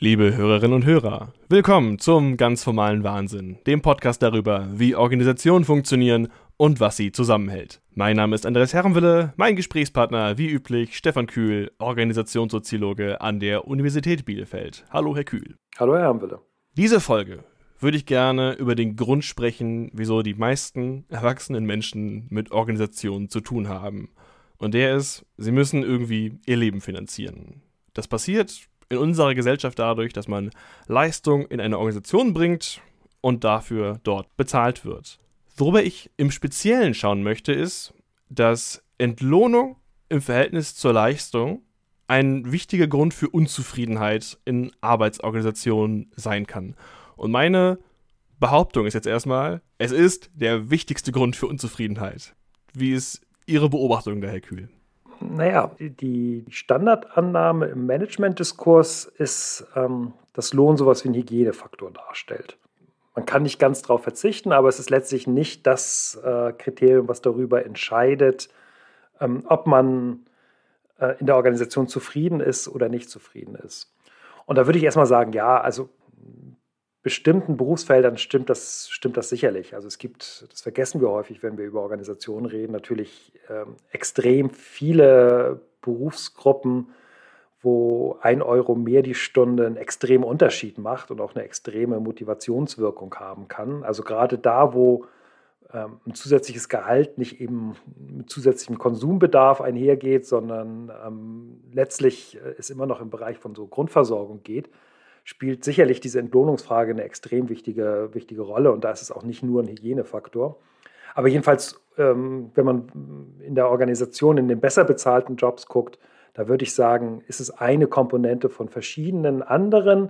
Liebe Hörerinnen und Hörer, willkommen zum ganz formalen Wahnsinn, dem Podcast darüber, wie Organisationen funktionieren und was sie zusammenhält. Mein Name ist Andreas Herrenwille, mein Gesprächspartner wie üblich Stefan Kühl, Organisationssoziologe an der Universität Bielefeld. Hallo Herr Kühl. Hallo Herr Herrenwille. Diese Folge würde ich gerne über den Grund sprechen, wieso die meisten erwachsenen Menschen mit Organisationen zu tun haben. Und der ist, sie müssen irgendwie ihr Leben finanzieren. Das passiert in unserer Gesellschaft dadurch, dass man Leistung in eine Organisation bringt und dafür dort bezahlt wird. Worüber ich im Speziellen schauen möchte, ist, dass Entlohnung im Verhältnis zur Leistung ein wichtiger Grund für Unzufriedenheit in Arbeitsorganisationen sein kann. Und meine Behauptung ist jetzt erstmal, es ist der wichtigste Grund für Unzufriedenheit. Wie ist Ihre Beobachtung da, Herr Kühl? Naja, die Standardannahme im Managementdiskurs ist, ähm, dass Lohn sowas wie einen Hygienefaktor darstellt. Man kann nicht ganz darauf verzichten, aber es ist letztlich nicht das äh, Kriterium, was darüber entscheidet, ähm, ob man äh, in der Organisation zufrieden ist oder nicht zufrieden ist. Und da würde ich erstmal sagen, ja, also bestimmten Berufsfeldern stimmt das, stimmt das sicherlich. Also es gibt, das vergessen wir häufig, wenn wir über Organisationen reden, natürlich ähm, extrem viele Berufsgruppen, wo ein Euro mehr die Stunde einen extremen Unterschied macht und auch eine extreme Motivationswirkung haben kann. Also gerade da, wo ähm, ein zusätzliches Gehalt nicht eben mit zusätzlichem Konsumbedarf einhergeht, sondern ähm, letztlich äh, es immer noch im Bereich von so Grundversorgung geht, spielt sicherlich diese Entlohnungsfrage eine extrem wichtige, wichtige Rolle und da ist es auch nicht nur ein Hygienefaktor. Aber jedenfalls, ähm, wenn man in der Organisation in den besser bezahlten Jobs guckt, da würde ich sagen, ist es eine Komponente von verschiedenen anderen,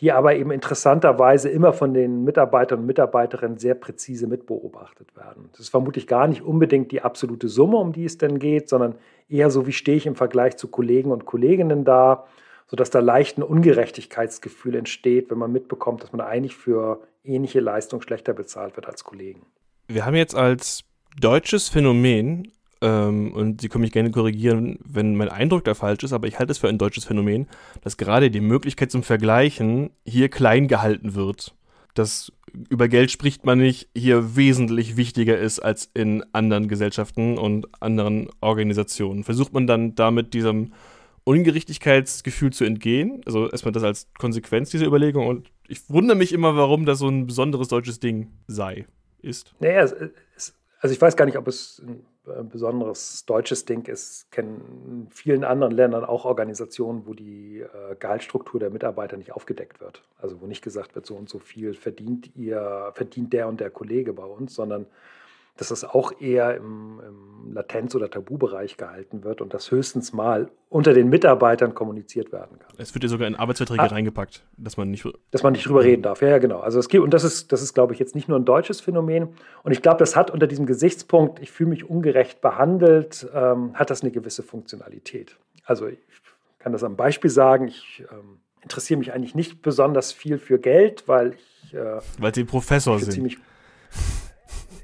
die aber eben interessanterweise immer von den Mitarbeitern und Mitarbeiterinnen sehr präzise mitbeobachtet werden. Das ist vermutlich gar nicht unbedingt die absolute Summe, um die es denn geht, sondern eher so, wie stehe ich im Vergleich zu Kollegen und Kolleginnen da sodass da leicht ein Ungerechtigkeitsgefühl entsteht, wenn man mitbekommt, dass man eigentlich für ähnliche Leistung schlechter bezahlt wird als Kollegen. Wir haben jetzt als deutsches Phänomen, ähm, und Sie können mich gerne korrigieren, wenn mein Eindruck da falsch ist, aber ich halte es für ein deutsches Phänomen, dass gerade die Möglichkeit zum Vergleichen hier klein gehalten wird. Dass über Geld spricht man nicht, hier wesentlich wichtiger ist als in anderen Gesellschaften und anderen Organisationen. Versucht man dann damit diesem Ungerechtigkeitsgefühl zu entgehen. Also erstmal das als Konsequenz dieser Überlegung. Und ich wundere mich immer, warum das so ein besonderes deutsches Ding sei, ist. Naja, es, also ich weiß gar nicht, ob es ein besonderes deutsches Ding ist. Ich kenne in vielen anderen Ländern auch Organisationen, wo die äh, Gehaltsstruktur der Mitarbeiter nicht aufgedeckt wird. Also wo nicht gesagt wird, so und so viel verdient ihr, verdient der und der Kollege bei uns, sondern dass das auch eher im, im Latenz- oder Tabubereich gehalten wird und das höchstens mal unter den Mitarbeitern kommuniziert werden kann. Es wird ja sogar in Arbeitsverträge ah, reingepackt, dass man nicht dass man nicht drüber reden darf. Ja, ja, genau. Also es gibt und das ist das ist glaube ich jetzt nicht nur ein deutsches Phänomen und ich glaube, das hat unter diesem Gesichtspunkt, ich fühle mich ungerecht behandelt, ähm, hat das eine gewisse Funktionalität. Also ich kann das am Beispiel sagen. Ich ähm, interessiere mich eigentlich nicht besonders viel für Geld, weil ich äh, weil Sie Professor sind.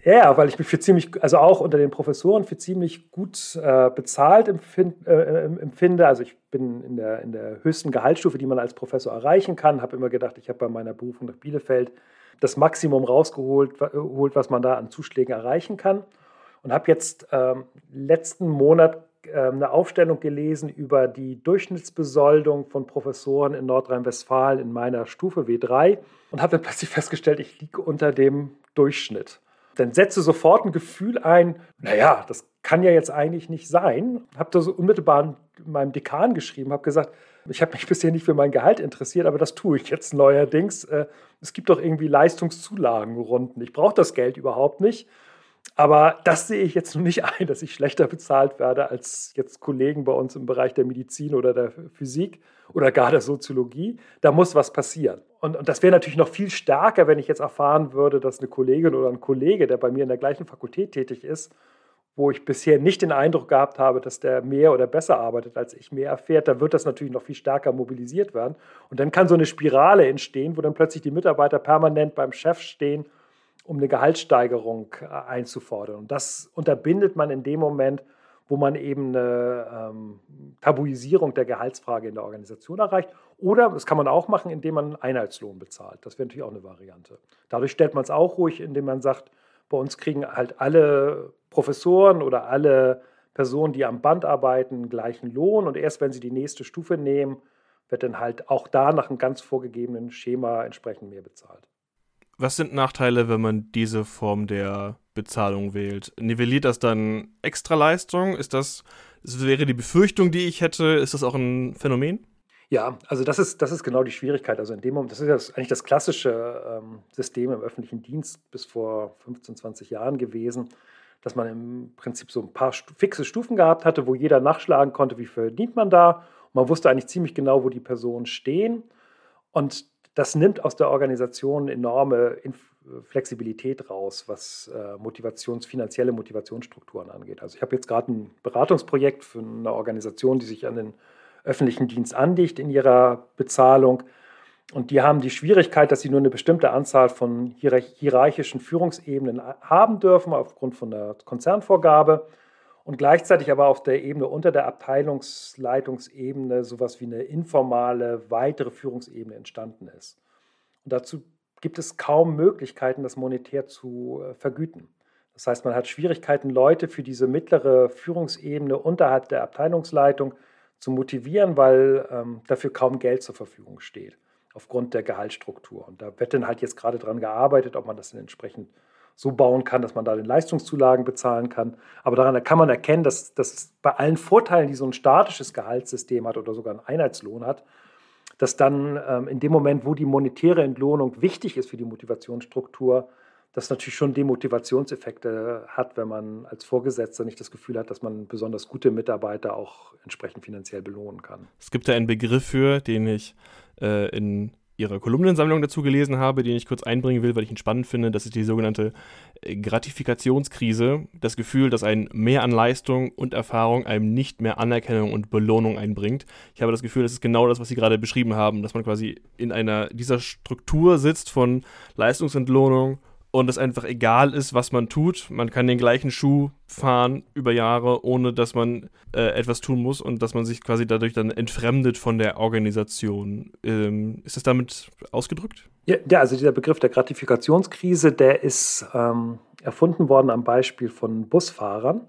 Ja, weil ich mich für ziemlich, also auch unter den Professoren für ziemlich gut äh, bezahlt empfind, äh, empfinde. Also ich bin in der, in der höchsten Gehaltsstufe, die man als Professor erreichen kann. Habe immer gedacht, ich habe bei meiner Berufung nach Bielefeld das Maximum rausgeholt, was man da an Zuschlägen erreichen kann. Und habe jetzt ähm, letzten Monat äh, eine Aufstellung gelesen über die Durchschnittsbesoldung von Professoren in Nordrhein-Westfalen in meiner Stufe W3 und habe dann plötzlich festgestellt, ich liege unter dem Durchschnitt dann setze sofort ein Gefühl ein, naja, das kann ja jetzt eigentlich nicht sein. Habe das unmittelbar meinem Dekan geschrieben, habe gesagt, ich habe mich bisher nicht für mein Gehalt interessiert, aber das tue ich jetzt neuerdings. Äh, es gibt doch irgendwie Leistungszulagenrunden. Ich brauche das Geld überhaupt nicht. Aber das sehe ich jetzt noch nicht ein, dass ich schlechter bezahlt werde als jetzt Kollegen bei uns im Bereich der Medizin oder der Physik oder gar der Soziologie. Da muss was passieren. Und, und das wäre natürlich noch viel stärker, wenn ich jetzt erfahren würde, dass eine Kollegin oder ein Kollege, der bei mir in der gleichen Fakultät tätig ist, wo ich bisher nicht den Eindruck gehabt habe, dass der mehr oder besser arbeitet als ich, mehr erfährt, da wird das natürlich noch viel stärker mobilisiert werden. Und dann kann so eine Spirale entstehen, wo dann plötzlich die Mitarbeiter permanent beim Chef stehen, um eine Gehaltssteigerung äh, einzufordern. Und das unterbindet man in dem Moment, wo man eben eine ähm, Tabuisierung der Gehaltsfrage in der Organisation erreicht Oder das kann man auch machen, indem man einen Einheitslohn bezahlt. Das wäre natürlich auch eine Variante. Dadurch stellt man es auch ruhig, indem man sagt, bei uns kriegen halt alle Professoren oder alle Personen, die am Band arbeiten, gleichen Lohn. Und erst wenn sie die nächste Stufe nehmen, wird dann halt auch da nach einem ganz vorgegebenen Schema entsprechend mehr bezahlt. Was sind Nachteile, wenn man diese Form der Bezahlung wählt? Nivelliert das dann Extraleistung? Ist das, das wäre die Befürchtung, die ich hätte, ist das auch ein Phänomen? Ja, also das ist, das ist genau die Schwierigkeit. Also in dem Moment, das ist ja eigentlich das klassische ähm, System im öffentlichen Dienst bis vor 15, 20 Jahren gewesen, dass man im Prinzip so ein paar fixe Stufen gehabt hatte, wo jeder nachschlagen konnte, wie verdient man da. Und man wusste eigentlich ziemlich genau, wo die Personen stehen. Und das nimmt aus der Organisation enorme Flexibilität raus, was äh, Motivations, finanzielle Motivationsstrukturen angeht. Also ich habe jetzt gerade ein Beratungsprojekt für eine Organisation, die sich an den öffentlichen Dienst andicht in ihrer Bezahlung. Und die haben die Schwierigkeit, dass sie nur eine bestimmte Anzahl von hierarchischen Führungsebenen haben dürfen, aufgrund von der Konzernvorgabe. Und gleichzeitig aber auf der Ebene unter der Abteilungsleitungsebene sowas wie eine informale weitere Führungsebene entstanden ist. Und dazu gibt es kaum Möglichkeiten, das monetär zu äh, vergüten. Das heißt, man hat Schwierigkeiten, Leute für diese mittlere Führungsebene unterhalb der Abteilungsleitung zu motivieren, weil ähm, dafür kaum Geld zur Verfügung steht, aufgrund der Gehaltsstruktur. Und da wird dann halt jetzt gerade dran gearbeitet, ob man das dann entsprechend so bauen kann, dass man da den Leistungszulagen bezahlen kann. Aber daran kann man erkennen, dass, dass bei allen Vorteilen, die so ein statisches Gehaltssystem hat oder sogar einen Einheitslohn hat, dass dann ähm, in dem Moment, wo die monetäre Entlohnung wichtig ist für die Motivationsstruktur, das natürlich schon Demotivationseffekte hat, wenn man als Vorgesetzter nicht das Gefühl hat, dass man besonders gute Mitarbeiter auch entsprechend finanziell belohnen kann. Es gibt da einen Begriff für, den ich äh, in Ihrer Kolumnensammlung dazu gelesen habe, den ich kurz einbringen will, weil ich ihn spannend finde. Das ist die sogenannte äh, Gratifikationskrise. Das Gefühl, dass ein Mehr an Leistung und Erfahrung einem nicht mehr Anerkennung und Belohnung einbringt. Ich habe das Gefühl, das ist genau das, was Sie gerade beschrieben haben, dass man quasi in einer dieser Struktur sitzt von Leistungsentlohnung und es einfach egal ist, was man tut. Man kann den gleichen Schuh fahren über Jahre, ohne dass man äh, etwas tun muss und dass man sich quasi dadurch dann entfremdet von der Organisation. Ähm, ist das damit ausgedrückt? Ja, ja, also dieser Begriff der Gratifikationskrise, der ist ähm, erfunden worden am Beispiel von Busfahrern,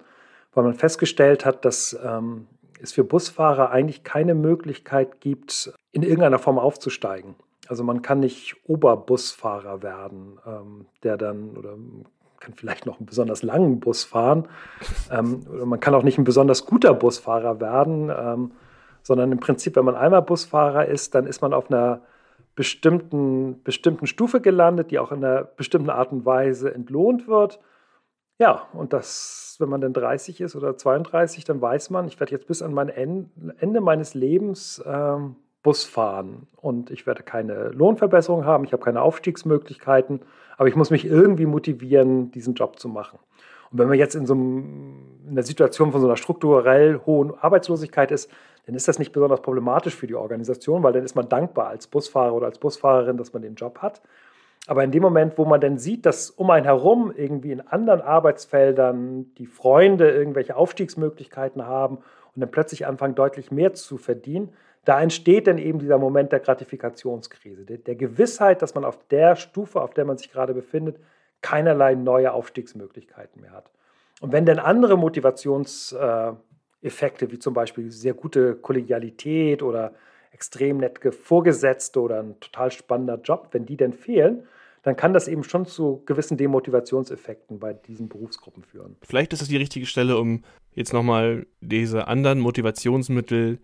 weil man festgestellt hat, dass ähm, es für Busfahrer eigentlich keine Möglichkeit gibt, in irgendeiner Form aufzusteigen. Also man kann nicht Oberbusfahrer werden, ähm, der dann oder kann vielleicht noch einen besonders langen Bus fahren. Ähm, oder man kann auch nicht ein besonders guter Busfahrer werden, ähm, sondern im Prinzip, wenn man einmal Busfahrer ist, dann ist man auf einer bestimmten, bestimmten Stufe gelandet, die auch in einer bestimmten Art und Weise entlohnt wird. Ja, und das, wenn man dann 30 ist oder 32, dann weiß man, ich werde jetzt bis an mein Ende meines Lebens ähm, Bus fahren und ich werde keine Lohnverbesserung haben, ich habe keine Aufstiegsmöglichkeiten, aber ich muss mich irgendwie motivieren, diesen Job zu machen. Und wenn man jetzt in so einem, in einer Situation von so einer strukturell hohen Arbeitslosigkeit ist, dann ist das nicht besonders problematisch für die Organisation, weil dann ist man dankbar als Busfahrer oder als Busfahrerin, dass man den Job hat. Aber in dem Moment, wo man dann sieht, dass um einen herum irgendwie in anderen Arbeitsfeldern die Freunde irgendwelche Aufstiegsmöglichkeiten haben und dann plötzlich anfangen, deutlich mehr zu verdienen, da entsteht dann eben dieser Moment der Gratifikationskrise, der, der Gewissheit, dass man auf der Stufe, auf der man sich gerade befindet, keinerlei neue Aufstiegsmöglichkeiten mehr hat. Und wenn dann andere Motivationseffekte, wie zum Beispiel sehr gute Kollegialität oder extrem nette Vorgesetzte oder ein total spannender Job, wenn die denn fehlen, dann kann das eben schon zu gewissen Demotivationseffekten bei diesen Berufsgruppen führen. Vielleicht ist es die richtige Stelle, um jetzt nochmal diese anderen Motivationsmittel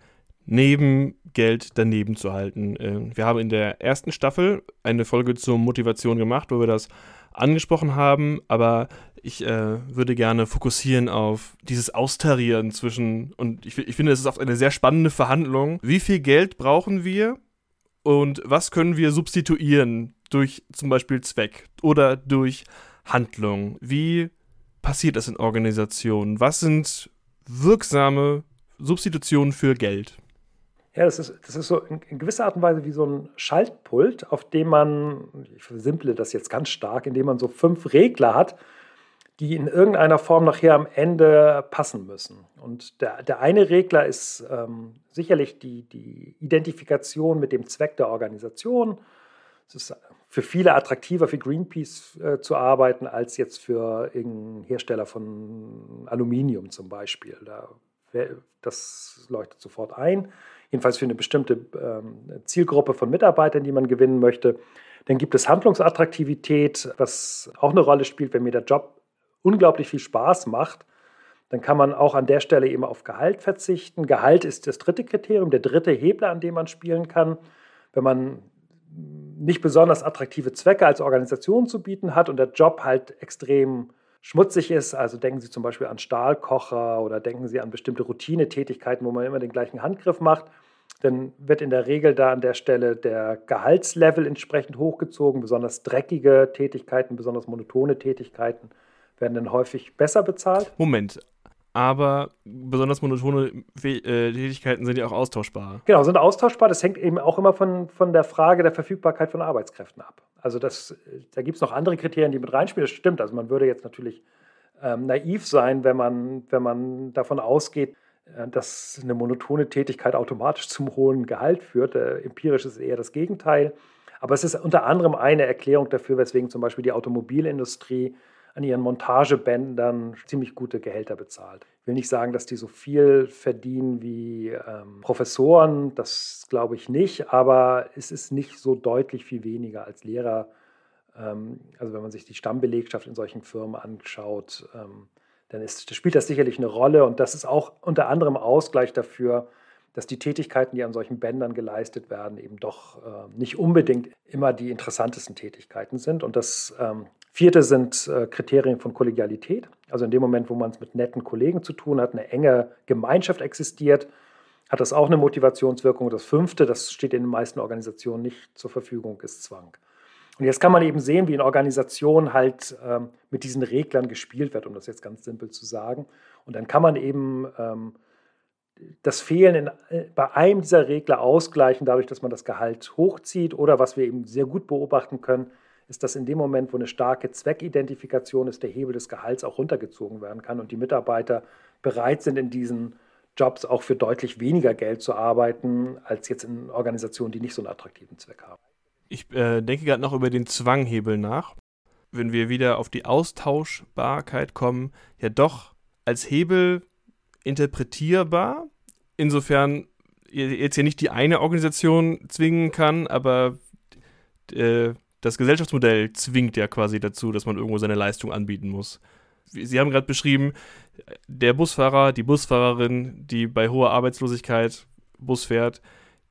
neben Geld daneben zu halten. Äh, wir haben in der ersten Staffel eine Folge zur Motivation gemacht, wo wir das angesprochen haben, aber ich äh, würde gerne fokussieren auf dieses Austarieren zwischen, und ich, ich finde, es ist oft eine sehr spannende Verhandlung. Wie viel Geld brauchen wir und was können wir substituieren durch zum Beispiel Zweck oder durch Handlung? Wie passiert das in Organisationen? Was sind wirksame Substitutionen für Geld? Ja, das ist, das ist so in, in, gewisser Art und Weise wie so ein Schaltpult, auf dem man, ich versimple das jetzt ganz stark, indem man so fünf Regler hat, die in irgendeiner Form nachher am Ende passen müssen. Und der, der eine Regler ist ähm, sicherlich die, die Identifikation mit dem Zweck der Organisation. Es ist für viele attraktiver, für Greenpeace äh, zu arbeiten, als jetzt für irgendeinen Hersteller von Aluminium zum Beispiel. Da, das leuchtet sofort ein. Jedenfalls für eine bestimmte ähm, Zielgruppe von Mitarbeitern, die man gewinnen möchte. Dann gibt es Handlungsattraktivität, was auch eine Rolle spielt, wenn mir der Job unglaublich viel Spaß macht, dann kann man auch an der Stelle eben auf Gehalt verzichten. Gehalt ist das dritte Kriterium, der dritte Hebel, an dem man spielen kann. Wenn man nicht besonders attraktive Zwecke als Organisation zu bieten hat und der Job halt extrem schmutzig ist, also denken Sie zum Beispiel an Stahlkocher oder denken Sie an bestimmte Routinetätigkeiten, wo man immer den gleichen Handgriff macht, dann wird in der Regel da an der Stelle der Gehaltslevel entsprechend hochgezogen. Besonders dreckige Tätigkeiten, besonders monotone Tätigkeiten werden dann häufig besser bezahlt. Moment, aber besonders monotone äh, Tätigkeiten sind ja auch austauschbar. Genau, sind austauschbar. Das hängt eben auch immer von, von der Frage der Verfügbarkeit von Arbeitskräften ab. Also das, da gibt es noch andere Kriterien, die mit reinspielen. Das stimmt. Also man würde jetzt natürlich ähm, naiv sein, wenn man, wenn man davon ausgeht, äh, dass eine monotone Tätigkeit automatisch zum hohen Gehalt führt. Äh, empirisch ist eher das Gegenteil. Aber es ist unter anderem eine Erklärung dafür, weswegen zum Beispiel die Automobilindustrie an ihren Montagebändern ziemlich gute Gehälter bezahlt. Ich will nicht sagen, dass die so viel verdienen wie ähm, Professoren, das glaube ich nicht, aber es ist nicht so deutlich viel weniger als Lehrer. Ähm, also wenn man sich die Stammbelegschaft in solchen Firmen anschaut, ähm, dann ist, spielt das sicherlich eine Rolle und das ist auch unter anderem Ausgleich dafür, dass die Tätigkeiten, die an solchen Bändern geleistet werden, eben doch äh, nicht unbedingt immer die interessantesten Tätigkeiten sind. Und das ähm, Vierte sind äh, Kriterien von Kollegialität. Also in dem Moment, wo man es mit netten Kollegen zu tun hat, eine enge Gemeinschaft existiert, hat das auch eine Motivationswirkung. Das Fünfte, das steht in den meisten Organisationen nicht zur Verfügung, ist Zwang. Und jetzt kann man eben sehen, wie in Organisationen halt ähm, mit diesen Reglern gespielt wird, um das jetzt ganz simpel zu sagen. Und dann kann man eben ähm, das Fehlen in, äh, bei einem dieser Regler ausgleichen, dadurch, dass man das Gehalt hochzieht. Oder was wir eben sehr gut beobachten können, ist, dass in dem Moment, wo eine starke Zweckidentifikation ist, der Hebel des Gehalts auch runtergezogen werden kann und die Mitarbeiter bereit sind, in diesen Jobs auch für deutlich weniger Geld zu arbeiten, als jetzt in Organisationen, die nicht so einen attraktiven Zweck haben. Ich äh, denke gerade noch über den Zwanghebel nach. Wenn wir wieder auf die Austauschbarkeit kommen, ja doch als Hebel interpretierbar. Insofern jetzt ja nicht die eine Organisation zwingen kann, aber äh, das Gesellschaftsmodell zwingt ja quasi dazu, dass man irgendwo seine Leistung anbieten muss. Sie haben gerade beschrieben, der Busfahrer, die Busfahrerin, die bei hoher Arbeitslosigkeit Bus fährt,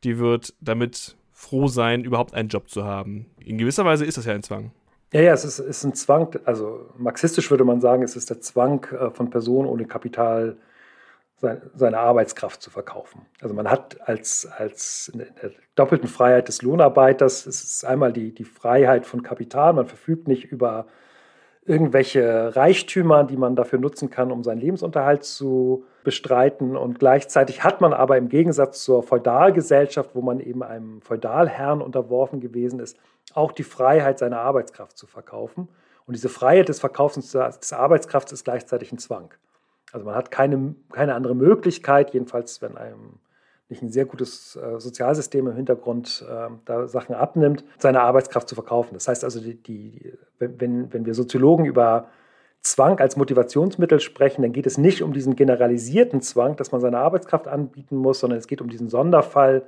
die wird damit froh sein, überhaupt einen Job zu haben. In gewisser Weise ist das ja ein Zwang. Ja, ja, es ist, ist ein Zwang, also marxistisch würde man sagen, es ist der Zwang äh, von Personen ohne Kapital seine Arbeitskraft zu verkaufen. Also man hat als, als in der doppelten Freiheit des Lohnarbeiters, es ist einmal die, die Freiheit von Kapital, man verfügt nicht über irgendwelche Reichtümer, die man dafür nutzen kann, um seinen Lebensunterhalt zu bestreiten. Und gleichzeitig hat man aber im Gegensatz zur Feudalgesellschaft, wo man eben einem Feudalherrn unterworfen gewesen ist, auch die Freiheit, seine Arbeitskraft zu verkaufen. Und diese Freiheit des Verkaufs des Arbeitskrafts ist gleichzeitig ein Zwang. Also man hat keine, keine andere Möglichkeit, jedenfalls wenn einem nicht ein sehr gutes äh, Sozialsystem im Hintergrund äh, da Sachen abnimmt, seine Arbeitskraft zu verkaufen. Das heißt also, die, die, wenn, wenn wir Soziologen über Zwang als Motivationsmittel sprechen, dann geht es nicht um diesen generalisierten Zwang, dass man seine Arbeitskraft anbieten muss, sondern es geht um diesen Sonderfall,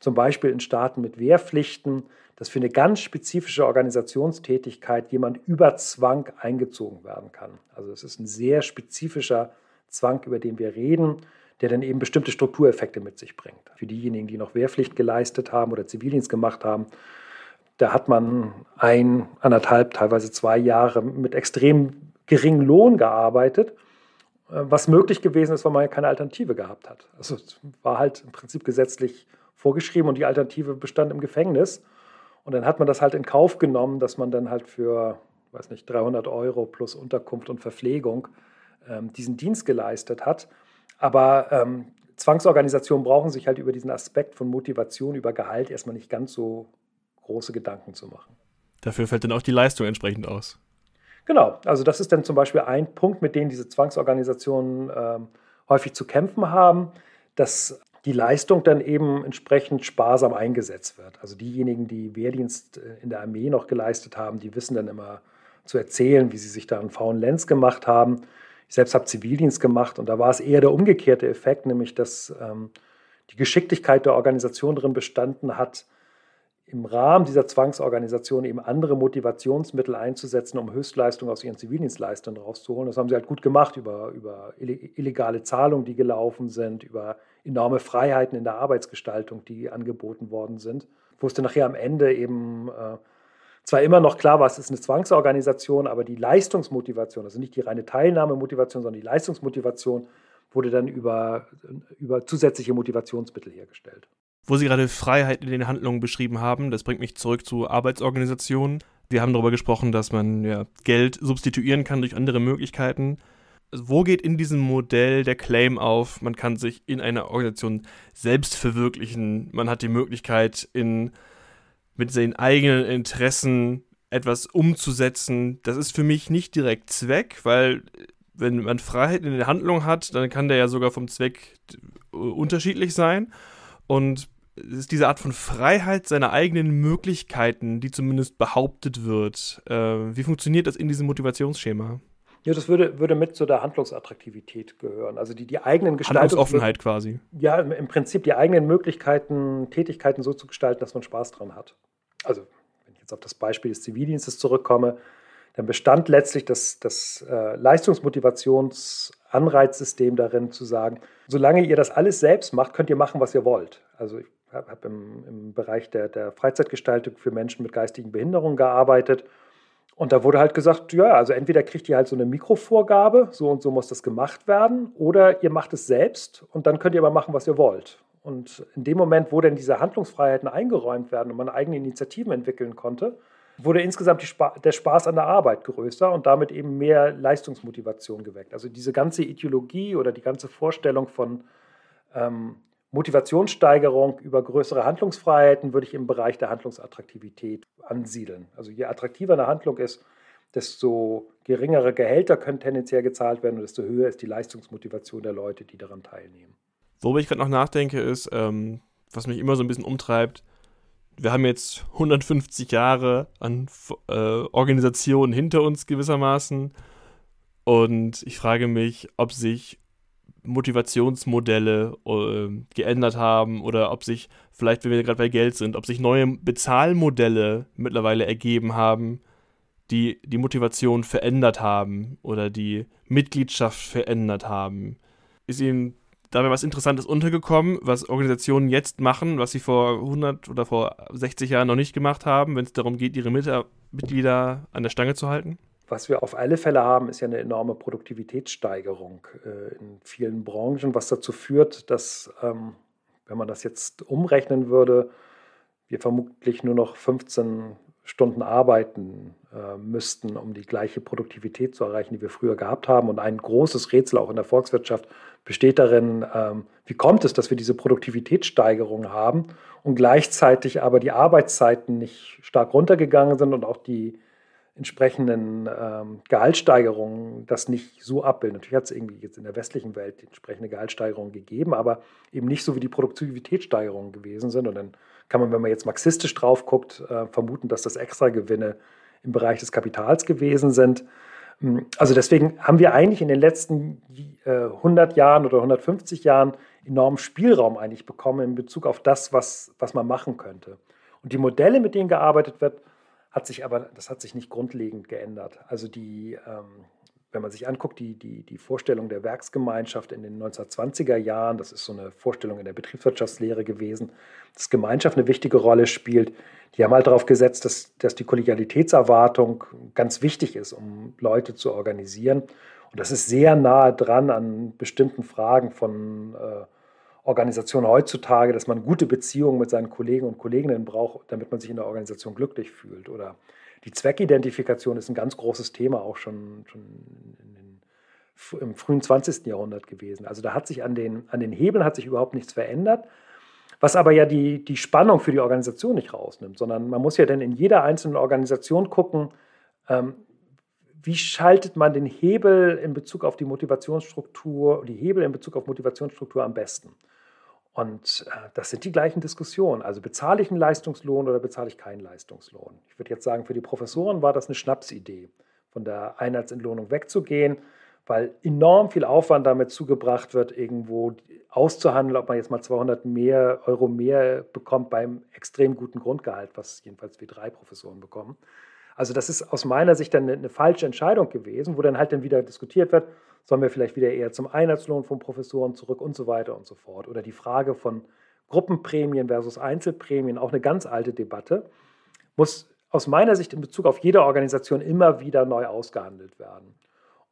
zum Beispiel in Staaten mit Wehrpflichten, dass für eine ganz spezifische Organisationstätigkeit jemand über Zwang eingezogen werden kann. Also es ist ein sehr spezifischer Zwang, über den wir reden, der dann eben bestimmte Struktureffekte mit sich bringt. Für diejenigen, die noch Wehrpflicht geleistet haben oder Zivildienst gemacht haben, da hat man ein, anderthalb, teilweise zwei Jahre mit extrem geringem Lohn gearbeitet, äh, was möglich gewesen ist, weil man ja keine Alternative gehabt hat. Also es war halt im Prinzip gesetzlich vorgeschrieben und die Alternative bestand im Gefängnis. Und dann hat man das halt in Kauf genommen, dass man dann halt für, weiß nicht, 300 Euro plus Unterkunft und Verpflegung ähm, diesen Dienst geleistet hat. Aber ähm, Zwangsorganisationen brauchen sich halt über diesen Aspekt von Motivation, über Gehalt erstmal nicht ganz so große Gedanken zu machen. Dafür fällt dann auch die Leistung entsprechend aus. Genau, also das ist dann zum Beispiel ein Punkt, mit dem diese Zwangsorganisationen äh, häufig zu kämpfen haben, dass die Leistung dann eben entsprechend sparsam eingesetzt wird. Also diejenigen, die Wehrdienst äh, in der Armee noch geleistet haben, die wissen dann immer zu erzählen, wie sie sich da einen faulen Lenz gemacht haben. Ich selbst habe Zivildienst gemacht und da war es eher der umgekehrte Effekt, nämlich dass ähm, die Geschicklichkeit der Organisation darin bestanden hat, im Rahmen dieser Zwangsorganisation eben andere Motivationsmittel einzusetzen, um Höchstleistungen aus ihren Zivildienstleistern rauszuholen. Das haben sie halt gut gemacht über, über illegale Zahlungen, die gelaufen sind, über enorme Freiheiten in der Arbeitsgestaltung, die angeboten worden sind. Ich wusste nachher am Ende eben äh, zwar immer noch klar war, es ist eine Zwangsorganisation, aber die Leistungsmotivation, also nicht die reine Teilnahmemotivation, sondern die Leistungsmotivation wurde dann über, über zusätzliche Motivationsmittel hergestellt wo Sie gerade Freiheit in den Handlungen beschrieben haben. Das bringt mich zurück zu Arbeitsorganisationen. Wir haben darüber gesprochen, dass man ja, Geld substituieren kann durch andere Möglichkeiten. Wo geht in diesem Modell der Claim auf, man kann sich in einer Organisation selbst verwirklichen, man hat die Möglichkeit, in, mit seinen eigenen Interessen etwas umzusetzen. Das ist für mich nicht direkt Zweck, weil wenn man Freiheit in der Handlung hat, dann kann der ja sogar vom Zweck unterschiedlich sein. Und es ist diese Art von Freiheit seiner eigenen Möglichkeiten, die zumindest behauptet wird. Äh, wie funktioniert das in diesem Motivationsschema? Ja, das würde, würde mit zu der Handlungsattraktivität gehören. Also die, die eigenen Gestaltungs Handlungsoffenheit quasi. Ja, im Prinzip die eigenen Möglichkeiten, Tätigkeiten so zu gestalten, dass man Spaß dran hat. Also, wenn ich jetzt auf das Beispiel des Zivildienstes zurückkomme, dann bestand letztlich das, das äh, Leistungsmotivationsanreizsystem darin zu sagen, solange ihr das alles selbst macht, könnt ihr machen, was ihr wollt. Also ich habe im, im, Bereich der, der Freizeitgestaltung für Menschen mit geistigen Behinderungen gearbeitet. Und da wurde halt gesagt, ja, also entweder kriegt ihr halt so eine Mikrovorgabe, so und so muss das gemacht werden, oder ihr macht es selbst und dann könnt ihr aber machen, was ihr wollt. Und in dem Moment, wo dann diese Handlungsfreiheiten eingeräumt werden und man eigene Initiativen entwickeln konnte, wurde insgesamt Spa der Spaß an der Arbeit größer und damit eben mehr Leistungsmotivation geweckt. Also diese ganze Ideologie oder die ganze Vorstellung von ähm, Motivationssteigerung über größere Handlungsfreiheiten würde ich im Bereich der Handlungsattraktivität ansiedeln. Also je attraktiver eine Handlung ist, desto geringere Gehälter können tendenziell gezahlt werden und desto höher ist die Leistungsmotivation der Leute, die daran teilnehmen. Worüber ich gerade noch nachdenke, ist, ähm, was mich immer so ein bisschen umtreibt, wir haben jetzt 150 Jahre an äh, Organisationen hinter uns gewissermaßen und ich frage mich, ob sich Motivationsmodelle äh, geändert haben oder ob sich, vielleicht wenn wir gerade bei Geld sind, ob sich neue Bezahlmodelle mittlerweile ergeben haben, die die Motivation verändert haben oder die Mitgliedschaft verändert haben. Ist Ihnen dabei was Interessantes untergekommen, was Organisationen jetzt machen, was sie vor 100 oder vor 60 Jahren noch nicht gemacht haben, wenn es darum geht, ihre Mitglieder an der Stange zu halten? Was wir auf alle Fälle haben, ist ja eine enorme Produktivitätssteigerung äh, in vielen Branchen, was dazu führt, dass, ähm, wenn man das jetzt umrechnen würde, wir vermutlich nur noch 15 Stunden arbeiten äh, müssten, um die gleiche Produktivität zu erreichen, die wir früher gehabt haben. Und ein großes Rätsel auch in der Volkswirtschaft besteht darin, ähm, wie kommt es, dass wir diese Produktivitätssteigerung haben und gleichzeitig aber die Arbeitszeiten nicht stark runtergegangen sind und auch die entsprechenden ähm, Gehaltssteigerungen das nicht so abbilden. Natürlich hat es irgendwie jetzt in der westlichen Welt entsprechende Gehaltssteigerungen gegeben, aber eben nicht so wie die Produktivitätssteigerungen gewesen sind. Und dann kann man, wenn man jetzt marxistisch drauf guckt, äh, vermuten, dass das Extragewinne im Bereich des Kapitals gewesen sind. Hm, also deswegen haben wir eigentlich in den letzten äh, 100 Jahren oder 150 Jahren enormen Spielraum eigentlich bekommen in Bezug auf das, was, was man machen könnte. Und die Modelle, mit denen gearbeitet wird, hat sich aber, das hat sich nicht grundlegend geändert. Also die, ähm, wenn man sich anguckt, die, die, die Vorstellung der Werksgemeinschaft in den 1920er Jahren, das ist so eine Vorstellung in der Betriebswirtschaftslehre gewesen, dass Gemeinschaft eine wichtige Rolle spielt. Die haben halt darauf gesetzt, dass, dass die Kollegialitätserwartung ganz wichtig ist, um Leute zu organisieren. Und das ist sehr nahe dran an bestimmten Fragen von äh, Organisation heutzutage, dass man gute Beziehungen mit seinen Kollegen und Kolleginnen braucht, damit man sich in der Organisation glücklich fühlt. Oder die Zweckidentifikation ist ein ganz großes Thema, auch schon, schon den, im frühen 20. Jahrhundert gewesen. Also da hat sich an den, an den Hebeln hat sich überhaupt nichts verändert, was aber ja die, die Spannung für die Organisation nicht rausnimmt, sondern man muss ja dann in jeder einzelnen Organisation gucken, ähm, wie schaltet man den Hebel in Bezug auf die Motivationsstruktur, die Hebel in Bezug auf Motivationsstruktur am besten? Und äh, das sind die gleichen Diskussionen. Also bezahle ich einen Leistungslohn oder bezahle ich keinen Leistungslohn? Ich würde jetzt sagen, für die Professoren war das eine Schnapsidee, von der Einheitsentlohnung wegzugehen, weil enorm viel Aufwand damit zugebracht wird, irgendwo auszuhandeln, ob man jetzt mal 200 mehr, Euro mehr bekommt beim extrem guten Grundgehalt, was jedenfalls wie drei Professoren bekommen. Also das ist aus meiner Sicht dann eine, eine, falsche Entscheidung gewesen, wo dann halt dann wieder diskutiert wird, sollen wir vielleicht wieder eher zum Einheitslohn von Professoren zurück und so weiter und so fort. Oder die Frage von Gruppenprämien versus Einzelprämien, auch eine ganz alte Debatte, muss aus meiner Sicht in Bezug auf jede Organisation immer wieder neu ausgehandelt werden.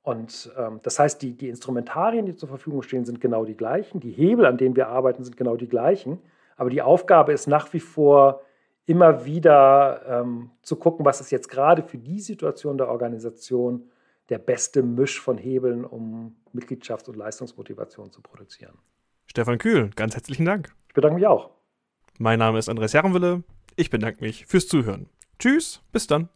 Und ähm, das heißt, die, die Instrumentarien, die zur Verfügung stehen, sind genau die gleichen. Die Hebel, an denen wir arbeiten, sind genau die gleichen. Aber die Aufgabe ist nach wie vor, immer wieder ähm, zu gucken, was ist jetzt gerade für die Situation der Organisation der beste Misch von Hebeln, um Mitgliedschafts- und Leistungsmotivation zu produzieren. Stefan Kühl, ganz herzlichen Dank. Ich bedanke mich auch. Mein Name ist Andres Herrenwille. Ich bedanke mich fürs Zuhören. Tschüss, bis dann.